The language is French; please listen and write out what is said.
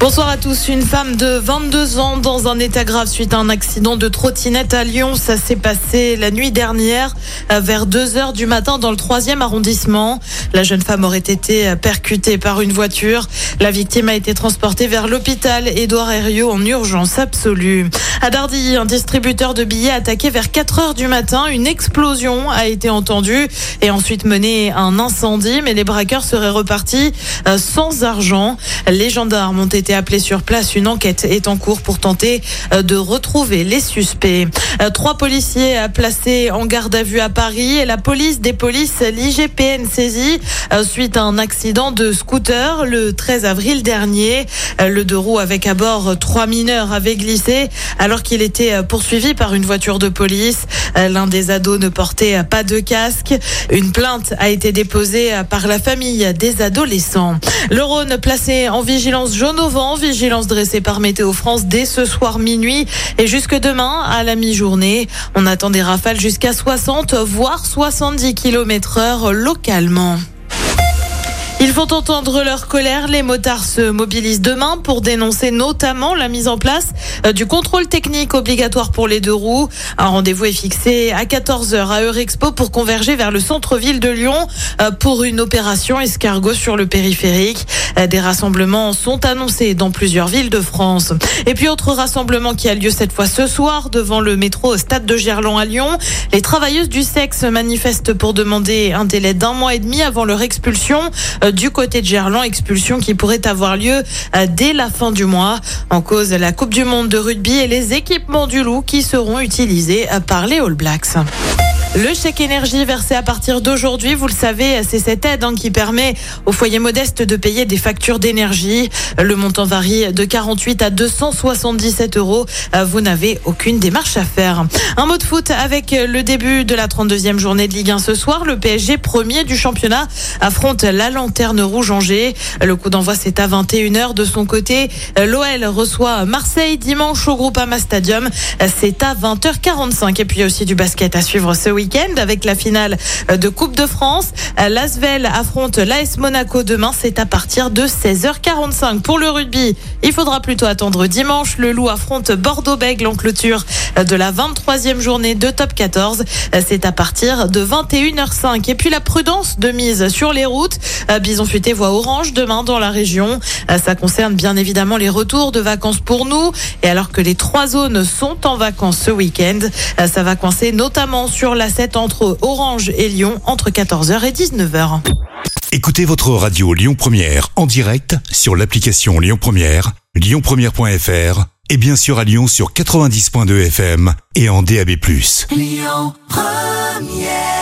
Bonsoir à tous. Une femme de 22 ans dans un état grave suite à un accident de trottinette à Lyon. Ça s'est passé la nuit dernière euh, vers 2 heures du matin dans le troisième arrondissement. La jeune femme aurait été percutée par une voiture. La victime a été transportée vers l'hôpital Édouard Herriot en urgence absolue. À Dardilly, un distributeur de billets attaqué vers 4 heures du matin. Une explosion a été entendue et ensuite mené un incendie, mais les braqueurs seraient repartis euh, sans argent. Les gendarmes ont été appelés sur place. Une enquête est en cours pour tenter euh, de retrouver les suspects. Euh, trois policiers placés en garde à vue à Paris et la police des polices, l'IGPN saisie suite à un accident de scooter le 13 avril dernier. Le deux roues avec à bord trois mineurs avait glissé alors qu'il était poursuivi par une voiture de police. L'un des ados ne portait pas de casque. Une plainte a été déposée par la famille des adolescents. Le Rhône placé en vigilance jaune au vent, vigilance dressée par Météo France dès ce soir minuit et jusque demain à la mi-journée. On attend des rafales jusqu'à 60 voire 70 km heure localement. Ils font entendre leur colère. Les motards se mobilisent demain pour dénoncer notamment la mise en place euh, du contrôle technique obligatoire pour les deux roues. Un rendez-vous est fixé à 14h à Eurexpo pour converger vers le centre-ville de Lyon euh, pour une opération escargot sur le périphérique. Euh, des rassemblements sont annoncés dans plusieurs villes de France. Et puis autre rassemblement qui a lieu cette fois ce soir devant le métro stade de Gerland à Lyon. Les travailleuses du sexe manifestent pour demander un délai d'un mois et demi avant leur expulsion du côté de Gerland, expulsion qui pourrait avoir lieu euh, dès la fin du mois. En cause, la Coupe du Monde de rugby et les équipements du loup qui seront utilisés euh, par les All Blacks. Le chèque énergie versé à partir d'aujourd'hui, vous le savez, c'est cette aide hein, qui permet aux foyers modestes de payer des factures d'énergie. Le montant varie de 48 à 277 euros. Vous n'avez aucune démarche à faire. Un mot de foot avec le début de la 32e journée de Ligue 1 ce soir. Le PSG, premier du championnat, affronte la Lanterne Rouge Angers. Le coup d'envoi, c'est à 21h. De son côté, l'OL reçoit Marseille dimanche au Groupama Stadium. C'est à 20h45. Et puis aussi du basket à suivre ce week week-end avec la finale de Coupe de France. L'Asvel affronte l'AS Monaco demain. C'est à partir de 16h45. Pour le rugby, il faudra plutôt attendre dimanche. Le Loup affronte Bordeaux-Bègle en clôture de la 23e journée de top 14. C'est à partir de 21h05. Et puis la prudence de mise sur les routes. Bison futé voit orange demain dans la région. Ça concerne bien évidemment les retours de vacances pour nous. Et alors que les trois zones sont en vacances ce week-end, ça va coincer notamment sur la entre Orange et Lyon entre 14h et 19h. Écoutez votre radio Lyon Première en direct sur l'application Lyon Première, lyonpremière.fr et bien sûr à Lyon sur 90.2 FM et en DAB+. Lyon Première